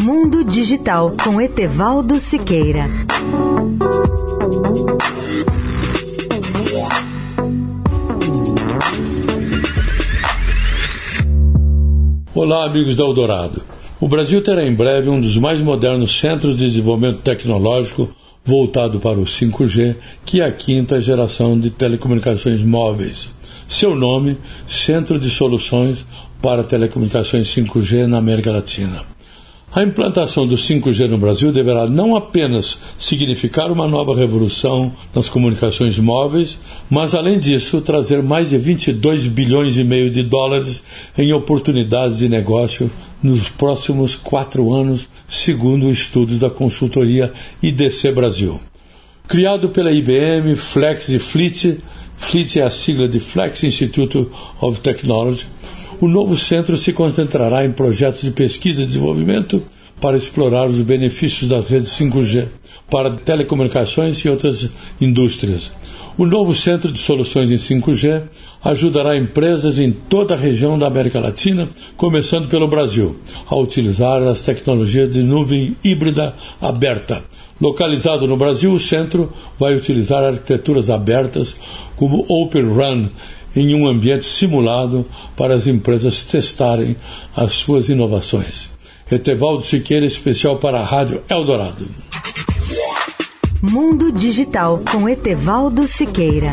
Mundo Digital com Etevaldo Siqueira. Olá, amigos da Eldorado. O Brasil terá em breve um dos mais modernos centros de desenvolvimento tecnológico voltado para o 5G, que é a quinta geração de telecomunicações móveis. Seu nome, Centro de Soluções para Telecomunicações 5G na América Latina. A implantação do 5G no Brasil deverá não apenas significar uma nova revolução nas comunicações móveis, mas além disso trazer mais de 22 bilhões e meio de dólares em oportunidades de negócio nos próximos quatro anos, segundo estudos da consultoria IDC Brasil. Criado pela IBM, Flex e Fleet, Fleet é a sigla de Flex Institute of Technology, o novo centro se concentrará em projetos de pesquisa e desenvolvimento para explorar os benefícios da rede 5G para telecomunicações e outras indústrias. O novo Centro de Soluções em 5G ajudará empresas em toda a região da América Latina, começando pelo Brasil, a utilizar as tecnologias de nuvem híbrida aberta. Localizado no Brasil, o centro vai utilizar arquiteturas abertas como Open Run em um ambiente simulado para as empresas testarem as suas inovações. Etevaldo Siqueira, especial para a Rádio Eldorado. Mundo Digital com Etevaldo Siqueira.